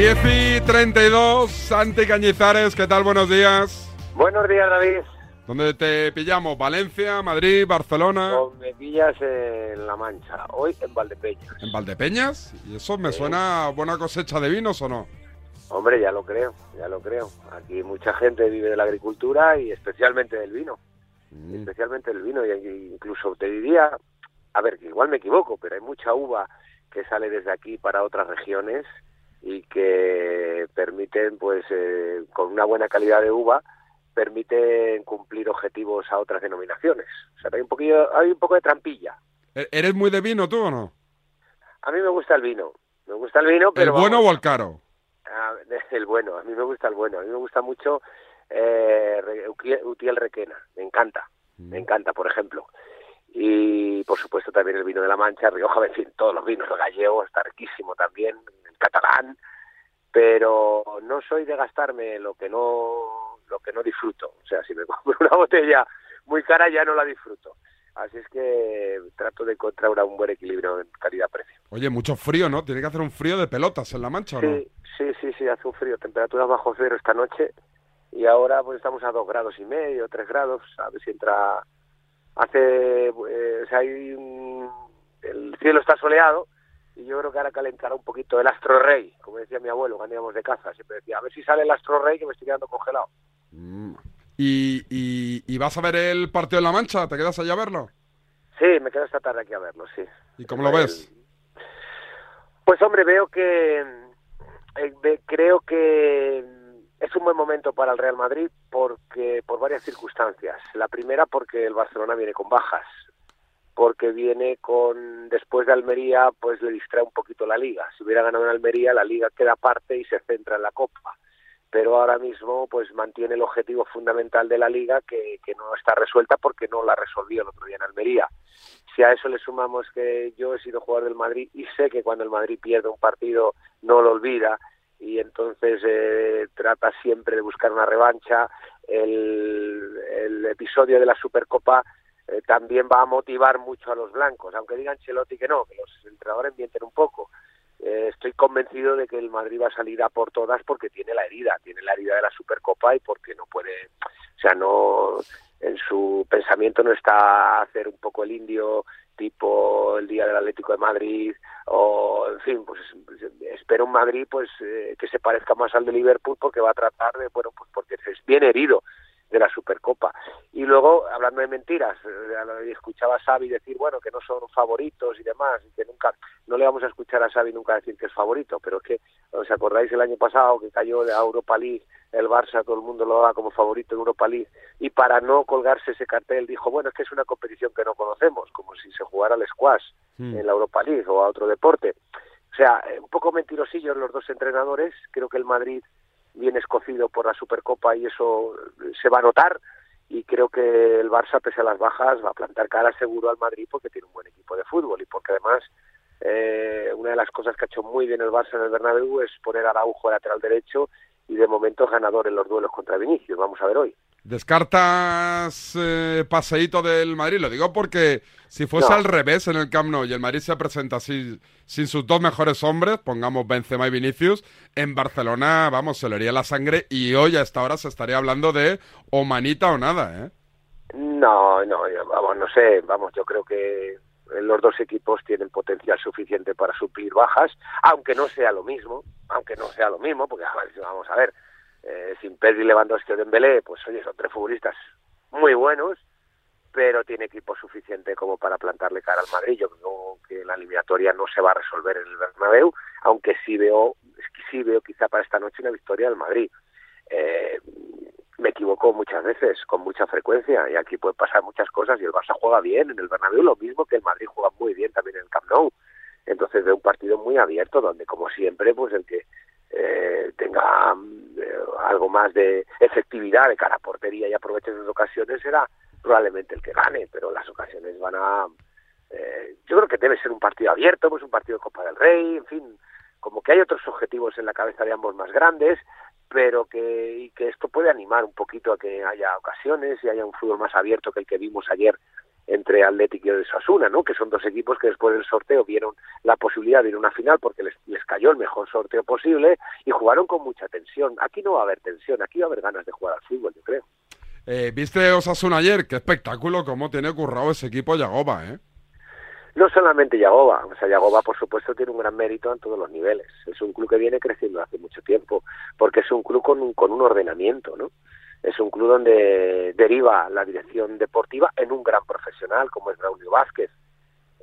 10 y 32, Santi Cañizares, ¿qué tal? Buenos días. Buenos días, David. ¿Dónde te pillamos? ¿Valencia, Madrid, Barcelona? No, me pillas en La Mancha, hoy en Valdepeñas. ¿En Valdepeñas? ¿Y eso me suena a buena cosecha de vinos o no? Hombre, ya lo creo, ya lo creo. Aquí mucha gente vive de la agricultura y especialmente del vino. Mm. Especialmente del vino. Y incluso te diría, a ver, que igual me equivoco, pero hay mucha uva que sale desde aquí para otras regiones y que permiten, pues, eh, con una buena calidad de uva, permiten cumplir objetivos a otras denominaciones. O sea, hay un poquillo, hay un poco de trampilla. ¿E- ¿Eres muy de vino tú o no? A mí me gusta el vino, me gusta el vino, pero ¿El bueno vamos, o el caro? ah, el bueno. A mí me gusta el bueno. A mí me gusta mucho eh, Utiel Requena. Me encanta, me encanta, por ejemplo. Y por supuesto también el vino de la Mancha, Rioja, en fin, todos los vinos, el gallego está riquísimo también, el catalán, pero no soy de gastarme lo que no lo que no disfruto. O sea, si me compro una botella muy cara ya no la disfruto. Así es que trato de encontrar un buen equilibrio en calidad-precio. Oye, mucho frío, ¿no? Tiene que hacer un frío de pelotas en La Mancha, ¿o no? Sí, sí, sí, sí, hace un frío, temperaturas bajo cero esta noche y ahora pues estamos a dos grados y medio, tres grados, a ver si entra, hace, eh, o sea, hay un- el cielo está soleado y yo creo que ahora calentará un poquito el astro rey, como decía mi abuelo cuando íbamos de caza, siempre decía, a ver si sale el astro rey que me estoy quedando congelado. Mm. ¿Y, y, y vas a ver el partido en La Mancha? ¿Te quedas allá a verlo? Sí, me quedo esta tarde aquí a verlo, sí. ¿Y cómo lo ves? Pues hombre, veo que eh, creo que es un buen momento para el Real Madrid porque por varias circunstancias. La primera porque el Barcelona viene con bajas, porque viene con después de Almería, pues le distrae un poquito la liga. Si hubiera ganado en Almería, la liga queda aparte y se centra en la Copa. Pero ahora mismo, pues mantiene el objetivo fundamental de la liga que, que no está resuelta porque no la resolvió el otro día en Almería. Si a eso le sumamos que yo he sido jugador del Madrid y sé que cuando el Madrid pierde un partido no lo olvida y entonces eh, trata siempre de buscar una revancha, el, el episodio de la Supercopa eh, también va a motivar mucho a los blancos, aunque digan Chelotti que no, que los entrenadores mienten un poco. Eh, estoy convencido de que el Madrid va a salir a por todas porque tiene la herida, tiene la herida de la Supercopa y porque no puede, o sea, no en su pensamiento no está hacer un poco el indio tipo el día del Atlético de Madrid o en fin pues espero un Madrid pues eh, que se parezca más al de Liverpool porque va a tratar de bueno pues porque es bien herido de la Supercopa y luego hablando de mentiras eh, escuchaba a Xavi decir bueno que no son favoritos y demás y que nunca no le vamos a escuchar a Xavi nunca decir que es favorito pero es que os acordáis el año pasado que cayó de Europa League el Barça todo el mundo lo daba como favorito en Europa League y para no colgarse ese cartel dijo bueno es que es una competición que no conocemos como si se jugara al squash Mm. en la Europa League o a otro deporte. O sea eh, un poco mentirosillos los dos entrenadores. Creo que el Madrid viene escocido por la Supercopa y eso eh, se va a notar y creo que el Barça pese a las bajas va a plantar cara seguro al Madrid porque tiene un buen equipo de fútbol y porque además eh, una de las cosas que ha hecho muy bien el Barça en el Bernabéu es poner a Araujo lateral derecho y de momento es ganador en los duelos contra Vinicius. Vamos a ver hoy. ¿Descartas eh, paseíto del Madrid? Lo digo porque si fuese No. al revés en el Camp Nou y el Madrid se presenta así, sin sus dos mejores hombres, pongamos Benzema y Vinicius, en Barcelona, vamos, se le haría la sangre y hoy a esta hora se estaría hablando de o manita o nada, ¿eh? No, no, vamos, no sé, vamos, yo creo que los dos equipos tienen potencial suficiente para suplir bajas, aunque no sea lo mismo, aunque no sea lo mismo, porque a ver, vamos a ver, eh, sin Pedri, Lewandowski o Dembélé, pues oye, son tres futbolistas muy buenos, pero tiene equipo suficiente como para plantarle cara al Madrid. Yo creo que la eliminatoria no se va a resolver en el Bernabéu, aunque sí veo, sí veo quizá para esta noche una victoria del Madrid. Eh, me equivoco muchas veces, con mucha frecuencia, y aquí pueden pasar muchas cosas, y el Barça juega bien en el Bernabéu, lo mismo que el Madrid juega muy bien también en el Camp Nou. Entonces veo un partido muy abierto, donde como siempre, pues el que eh, tenga eh, algo más de efectividad de cara a portería y aproveche sus ocasiones será probablemente el que gane, pero las ocasiones van a... eh, yo creo que debe ser un partido abierto, pues un partido de Copa del Rey, en fin, como que hay otros objetivos en la cabeza de ambos más grandes, pero que, y que esto puede animar un poquito a que haya ocasiones y haya un fútbol más abierto que el que vimos ayer entre Atlético y Osasuna, ¿no? Que son dos equipos que después del sorteo vieron la posibilidad de ir a una final porque les, les cayó el mejor sorteo posible y jugaron con mucha tensión. Aquí no va a haber tensión, aquí va a haber ganas de jugar al fútbol, yo creo. Eh, ¿Viste Osasuna ayer? Qué espectáculo, cómo tiene currado ese equipo Yagoba, ¿eh? No solamente Yagoba, o sea, Yagoba por supuesto tiene un gran mérito en todos los niveles. Es un club que viene creciendo hace mucho tiempo, porque es un club con un, con un ordenamiento, ¿no? Es un club donde deriva la dirección deportiva en un gran profesional como es Braulio Vázquez.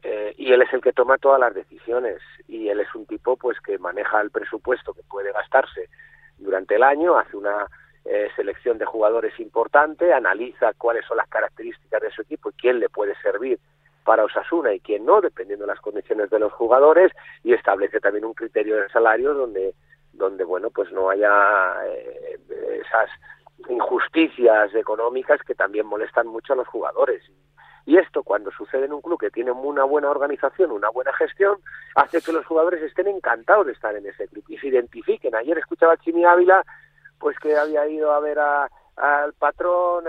Eh, y él es el que toma todas las decisiones y él es un tipo pues que maneja el presupuesto que puede gastarse durante el año, hace una eh, selección de jugadores importante, analiza cuáles son las características de su equipo y quién le puede servir para Osasuna y quién no, dependiendo de las condiciones de los jugadores, y establece también un criterio de salario donde, donde bueno, pues no haya eh, esas injusticias económicas que también molestan mucho a los jugadores. Y esto, cuando sucede en un club que tiene una buena organización, una buena gestión, hace que los jugadores estén encantados de estar en ese club y se identifiquen. Ayer escuchaba a Chimi Ávila, pues que había ido a ver a, al patrón,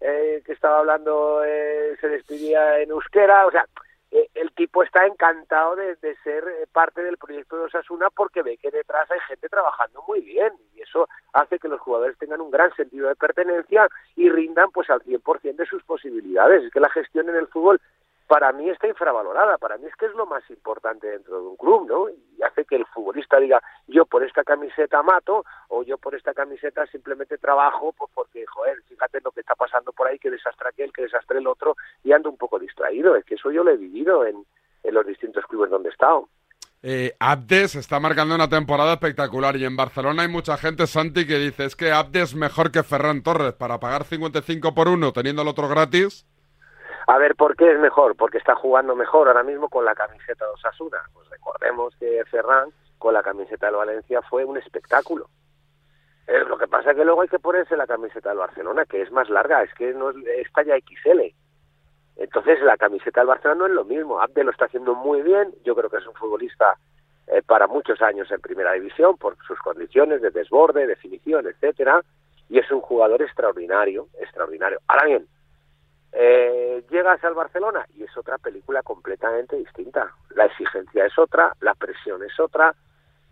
eh, que estaba hablando, eh, se despidía en euskera, o sea, eh, el tipo está encantado de, de ser parte del proyecto de Osasuna porque ve que detrás hay gente trabajando muy bien y eso hace que los jugadores tengan un gran sentido de pertenencia y rindan pues al 100% de sus posibilidades. Es que la gestión en el fútbol para mí está infravalorada, para mí es que es lo más importante dentro de un club, ¿no? Y hace que el futbolista diga, yo por esta camiseta mato, o yo por esta camiseta simplemente trabajo, pues porque, joder, fíjate lo que está pasando por ahí, que desastre aquel, que desastre el otro, y ando un poco distraído, es que eso yo lo he vivido en, en los distintos clubes donde he estado. Eh, Abdes está marcando una temporada espectacular y en Barcelona hay mucha gente, Santi, que dice es que Abdes es mejor que Ferran Torres para pagar 55 por uno teniendo el otro gratis. A ver, ¿por qué es mejor? Porque está jugando mejor ahora mismo con la camiseta de Osasuna. Pues recordemos que Ferran con la camiseta del Valencia fue un espectáculo. Eh, lo que pasa es que luego hay que ponerse la camiseta del Barcelona, que es más larga, es que no es, es talla XL. Entonces la camiseta del Barcelona no es lo mismo. Abde lo está haciendo muy bien, yo creo que es un futbolista eh, para muchos años en primera división por sus condiciones de desborde, definición, etcétera, y es un jugador extraordinario, extraordinario. Ahora bien, eh, llegas al Barcelona y es otra película completamente distinta. La exigencia es otra, la presión es otra,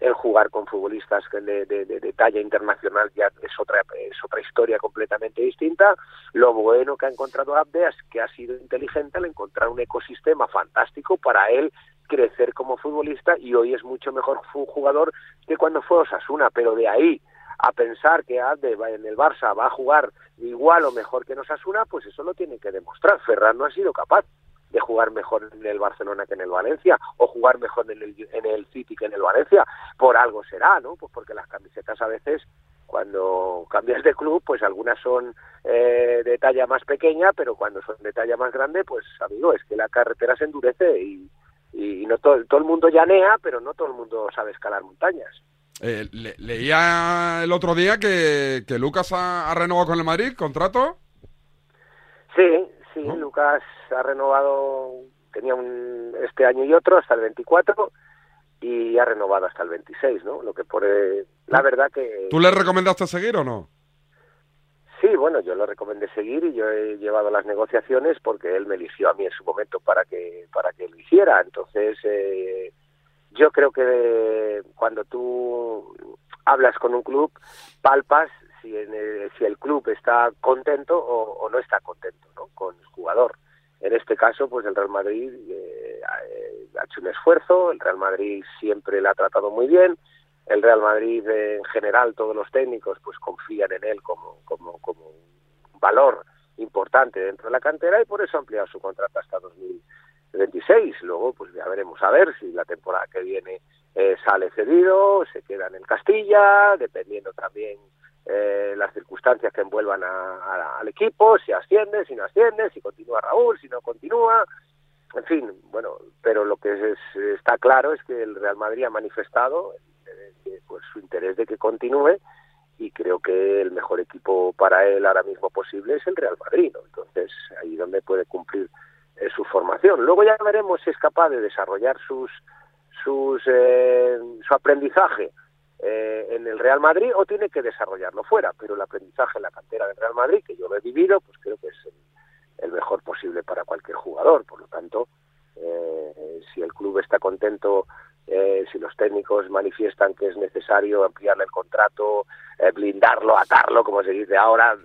el jugar con futbolistas de, de, talla internacional ya es otra, es otra historia completamente distinta. Lo bueno que ha encontrado Abde es que ha sido inteligente al encontrar un ecosistema fantástico para él crecer como futbolista y hoy es mucho mejor jugador que cuando fue Osasuna, pero de ahí a pensar que Abde en el Barça va a jugar igual o mejor que nos Asuna, pues eso lo tiene que demostrar. Ferran no ha sido capaz de jugar mejor en el Barcelona que en el Valencia, o jugar mejor en el, en el City que en el Valencia. Por algo será, ¿no? Pues porque las camisetas a veces, cuando cambias de club, pues algunas son eh, de talla más pequeña, pero cuando son de talla más grande, pues amigo, es que la carretera se endurece y, y no todo, todo el mundo llanea, pero no todo el mundo sabe escalar montañas. Eh, leía el otro día que, que Lucas ha, ha, renovado con el Madrid, ¿contrato? Sí, sí, ¿No? Lucas ha renovado, tenía un, este año y otro hasta el 24 y ha renovado hasta el 26, ¿no? Lo que pone, la verdad que... ¿Tú le recomendaste seguir o no? Sí, bueno, yo le recomendé seguir y yo he llevado las negociaciones porque él me eligió a mí en su momento para que para que lo hiciera. Entonces, eh, yo creo que cuando tú hablas con un club, palpas si, en el, si el club está contento o, o, no está contento ¿no? con el jugador. En este caso, pues el Real Madrid eh, ha hecho un esfuerzo, el Real Madrid siempre le ha tratado muy bien, el Real Madrid eh, en general, todos los técnicos, pues confían en él como, como, como un valor importante dentro de la cantera y por eso ha ampliado su contrato hasta 2000 26. Luego, pues ya veremos a ver si la temporada que viene eh, sale cedido, se queda en el Castilla, dependiendo también eh, las circunstancias que envuelvan a, a, al equipo, si asciende, si no asciende, si continúa Raúl, si no continúa. En fin, bueno, pero lo que es, está claro es que el Real Madrid ha manifestado eh, pues, su interés de que continúe y creo que el mejor equipo para él ahora mismo posible es el Real Madrid. ¿no? Entonces, ahí donde puede cumplir eh, su formación. Luego ya veremos si es capaz de desarrollar sus, sus eh, su aprendizaje eh, en el Real Madrid o tiene que desarrollarlo fuera, pero el aprendizaje en la cantera del Real Madrid, que yo lo he vivido, pues creo que es el, el mejor posible para cualquier jugador. Por lo tanto, eh, si el club está contento, eh, si los técnicos manifiestan que es necesario ampliarle el contrato, eh, blindarlo, atarlo, como se dice ahora,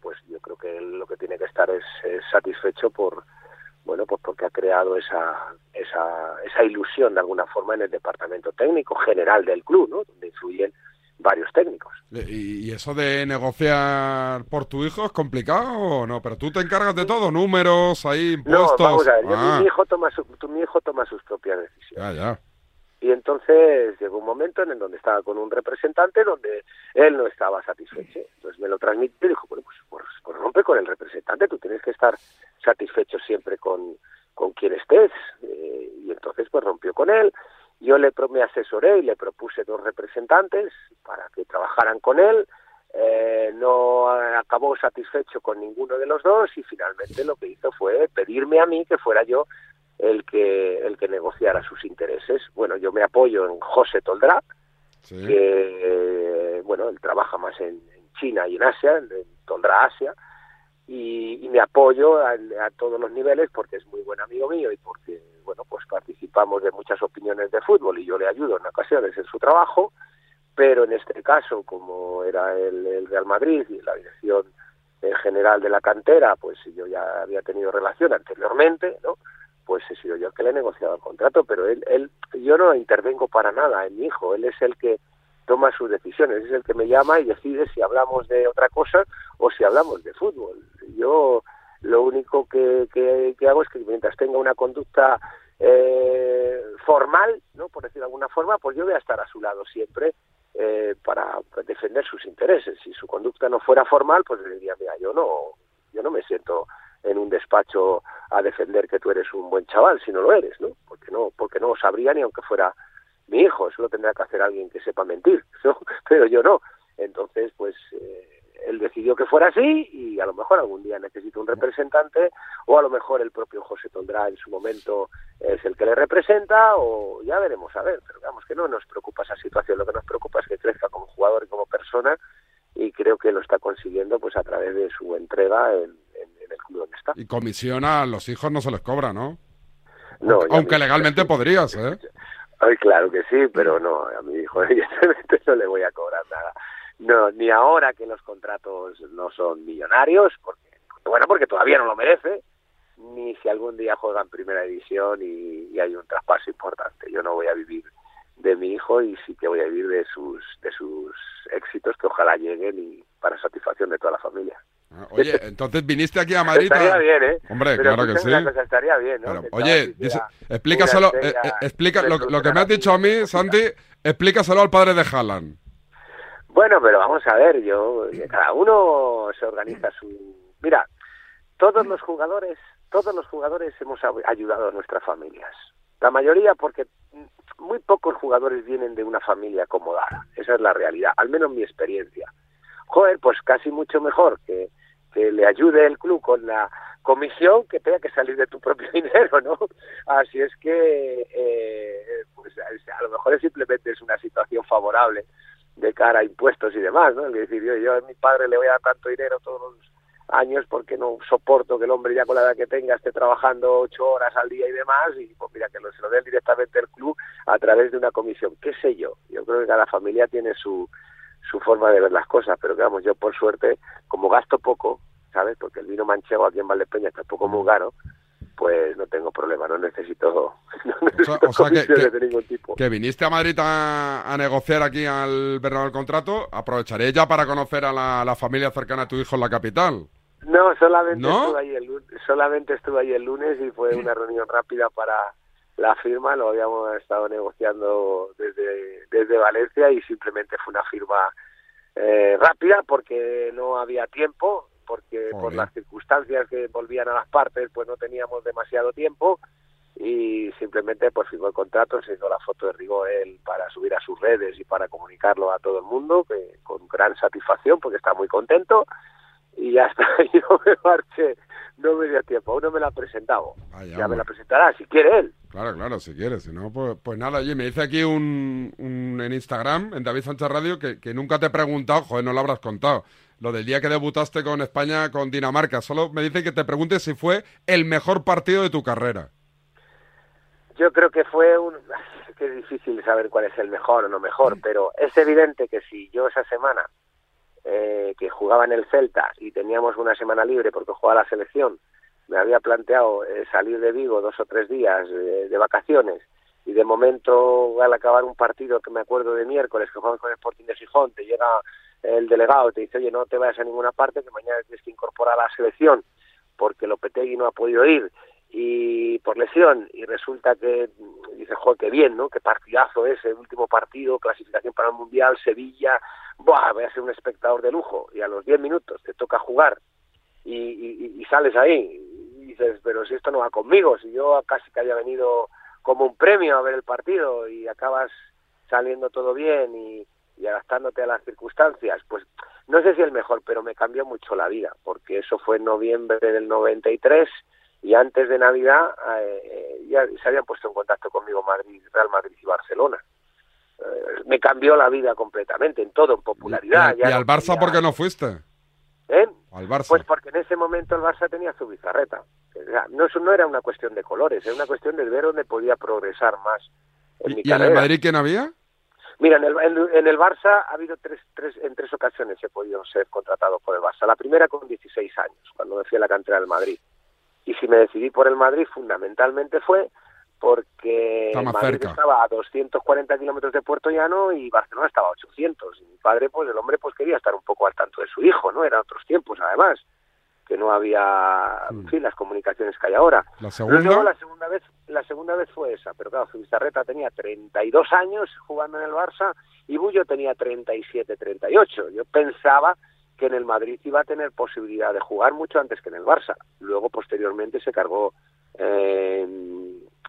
pues yo creo que él lo que tiene que estar es, es satisfecho por bueno pues porque ha creado esa, esa esa ilusión de alguna forma en el departamento técnico general del club, ¿no? donde influyen varios técnicos. ¿Y eso de negociar por tu hijo es complicado o no? Pero tú te encargas de todo, números, ahí, impuestos. No, vamos a ver, mi, hijo toma su, mi hijo toma sus propias decisiones. Ya, ya. Y entonces llegó un momento en el donde estaba con un representante donde él no estaba satisfecho. Entonces me lo transmitió y dijo, bueno, pues, pues, pues, rompe con el representante, tú tienes que estar satisfecho siempre con, con quien estés. Eh, y entonces pues rompió con él. Yo le me asesoré y le propuse dos representantes para que trabajaran con él. Eh, no acabó satisfecho con ninguno de los dos y finalmente lo que hizo fue pedirme a mí que fuera yo el que el que negociara sus intereses. Bueno, yo me apoyo en José Toldrá, que bueno, él trabaja más en, China y en Asia, en, Toldrá Asia, y, me apoyo a, todos los niveles porque es muy buen amigo mío y porque bueno, pues participamos de muchas opiniones de fútbol y yo le ayudo en ocasiones en su trabajo, pero en este caso, como era el, el Real Madrid y la dirección general de la cantera, pues yo ya había tenido relación anteriormente, ¿no? Pues he sido yo el que le he negociado el contrato, pero él, él, yo no intervengo para nada en mi hijo, él es el que toma sus decisiones, es el que me llama y decide si hablamos de otra cosa o si hablamos de fútbol. Yo lo único que, que, hago es que mientras tenga una conducta eh, formal, no por decir de alguna forma, pues yo voy a estar a su lado siempre eh, para defender sus intereses. Si su conducta no fuera formal, pues le diría, mira, yo no, yo no me siento en un despacho a defender que tú eres un buen chaval si no lo eres, ¿no? Porque no, porque no sabría ni aunque fuera mi hijo, eso lo tendrá que hacer alguien que sepa mentir, ¿no? Pero yo no. Entonces, pues eh, él decidió que fuera así y a lo mejor algún día necesita un representante o a lo mejor el propio José Tondrá en su momento es el que le representa o ya veremos a ver, pero digamos que no nos preocupa esa situación, lo que nos preocupa es que crezca como jugador y como persona y creo que lo está consiguiendo pues a través de su entrega en, y comisión a los hijos no se les cobra, ¿no? No, aunque, legalmente podrías, ¿eh? Ay, claro que sí, pero no, a mi hijo evidentemente no le voy a cobrar nada. No, ni ahora que los contratos no son millonarios, porque, bueno, porque todavía no lo merece, ni si algún día juega en primera división y, y hay un traspaso importante. Yo no voy a vivir de mi hijo y sí que voy a vivir de sus de sus éxitos que ojalá lleguen y para satisfacción de toda la familia. Ah, oye, entonces viniste aquí a Madrid. Estaría bien, ¿eh? Hombre, claro que sí. estaría bien, ¿no? oye, explícaselo. Eh, eh, explica, lo, que me has dicho a mí, Santi, explícaselo al padre de Haaland. Bueno, pero vamos a ver, yo. Cada uno se organiza su. Mira, todos los jugadores, todos los jugadores hemos ayudado a nuestras familias. La mayoría, porque muy pocos jugadores vienen de una familia acomodada. Esa es la realidad, al menos mi experiencia. Joder, pues casi mucho mejor que que le ayude el club con la comisión que tenga que salir de tu propio dinero, ¿no? Así es que, eh, pues a lo mejor es simplemente es una situación favorable de cara a impuestos y demás, ¿no? Es decir, yo, yo a mi padre le voy a dar tanto dinero todos los años porque no soporto que el hombre ya con la edad que tenga esté trabajando ocho horas al día y demás y pues mira que lo, se lo den directamente el club a través de una comisión, qué sé yo, yo creo que cada familia tiene su su forma de ver las cosas, pero digamos, yo por suerte, como gasto poco, ¿sabes? Porque el vino manchego aquí en Valdepeña está poco muy caro, pues no tengo problema, no necesito, no o sea, que, de ningún tipo. Que viniste a Madrid a, negociar aquí al Bernabéu el contrato, aprovecharé ya para conocer a la, familia cercana a tu hijo en la capital. No, solamente, Estuve ahí el, solamente estuve ahí el lunes y fue una reunión rápida para la firma, lo habíamos estado negociando desde, desde Valencia y simplemente fue una firma eh, rápida porque no había tiempo, porque por las circunstancias que volvían a las partes pues no teníamos demasiado tiempo y simplemente pues firmó el contrato, se hizo la foto de Rigor para subir a sus redes y para comunicarlo a todo el mundo, que con gran satisfacción porque está muy contento y ya está, yo me marché, no me dio tiempo, aún no me la ha presentado, ya me la presentará si quiere él. Claro, claro, si quieres. Si no, pues, pues nada, oye, me dice aquí un, un, en Instagram, en David Sánchez Radio, que, que, nunca te he preguntado, joder, no lo habrás contado. lo del día que debutaste con España, con Dinamarca. Solo me dice que te pregunte si fue el mejor partido de tu carrera. Yo creo que fue un... que es difícil saber cuál es el mejor o no mejor, pero es evidente que si yo esa semana eh, que jugaba en el Celta y teníamos una semana libre porque jugaba la selección, me había planteado eh, salir de Vigo dos o tres días de vacaciones y de momento al acabar un partido que me acuerdo de miércoles que jugamos con el Sporting de Gijón, te llega el delegado te dice, oye, no te vayas a ninguna parte, que mañana tienes que incorporar a la selección porque Lopetegui no ha podido ir y por lesión y resulta que dice, joder, qué bien, ¿no? Qué partidazo es el último partido, clasificación para el Mundial, Sevilla, Buah, voy a ser un espectador de lujo y a los 10 minutos te toca jugar y, y sales ahí y dices, pero si esto no va conmigo, si yo casi que había venido como un premio a ver el partido y acabas saliendo todo bien y, adaptándote a las circunstancias, pues no sé si el mejor, pero me cambió mucho la vida, porque eso fue en noviembre del 93 y antes de Navidad eh, ya se habían puesto en contacto conmigo Madrid, Real Madrid y Barcelona. Eh, me cambió la vida completamente, en todo, en popularidad. ¿Y, al Barça por qué no fuiste? ¿Eh? Pues porque en ese momento el Barça tenía su bizarreta. No, eso no era una cuestión de colores, era una cuestión de ver dónde podía progresar más. En ¿Y, en el Madrid quién había? Mira, en el, en, el Barça ha habido tres, tres, en tres ocasiones he podido ser contratado por el Barça. La primera con 16 años, cuando me fui a la cantera del Madrid. Y si me decidí por el Madrid, fundamentalmente fue porque Madrid estaba a 240 kilómetros de Puerto Llano y Barcelona estaba a 800. Y mi padre, pues el hombre, pues quería estar un poco al tanto de su hijo, ¿no? Eran otros tiempos, además, que no había, en fin, las comunicaciones que hay ahora. La segunda. la segunda vez, la segunda vez fue esa, pero claro, Zubizarreta tenía 32 años jugando en el Barça y Bullo tenía 37, 38. Yo pensaba que en el Madrid iba a tener posibilidad de jugar mucho antes que en el Barça. Luego, posteriormente, se cargó eh,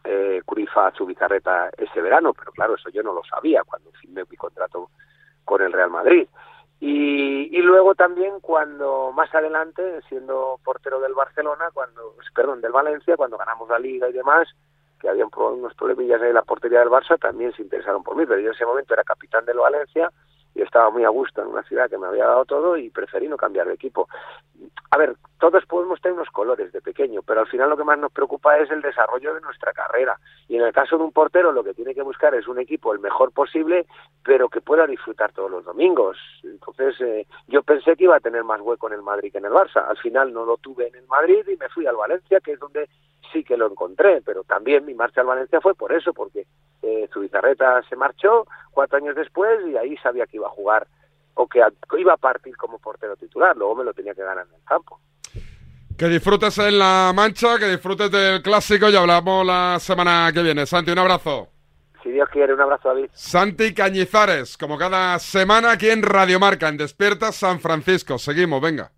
eh, Curifa su bizarreta ese verano, pero claro, eso yo no lo sabía cuando firmé mi contrato con el Real Madrid. Y, y, luego también cuando más adelante, siendo portero del Barcelona, cuando, perdón, del Valencia, cuando ganamos la Liga y demás, que habían unos problemillas en la portería del Barça, también se interesaron por mí, pero yo en ese momento era capitán del Valencia y estaba muy a gusto en una ciudad que me había dado todo y preferí no cambiar de equipo. A ver, todos podemos tener unos colores de pequeño, pero al final lo que más nos preocupa es el desarrollo de nuestra carrera. Y en el caso de un portero lo que tiene que buscar es un equipo el mejor posible, pero que pueda disfrutar todos los domingos. Entonces eh, yo pensé que iba a tener más hueco en el Madrid que en el Barça. Al final no lo tuve en el Madrid y me fui al Valencia, que es donde sí que lo encontré, pero también mi marcha al Valencia fue por eso, porque eh, Zubizarreta se marchó cuatro años después y ahí sabía que iba a jugar o que iba a partir como portero titular, luego me lo tenía que ganar en el campo. Que disfrutes en la mancha, que disfrutes del clásico y hablamos la semana que viene. Santi, un abrazo. Si Dios quiere, un abrazo, David. Santi Cañizares, como cada semana aquí en Radio Marca, en Despierta San Francisco. Seguimos, venga.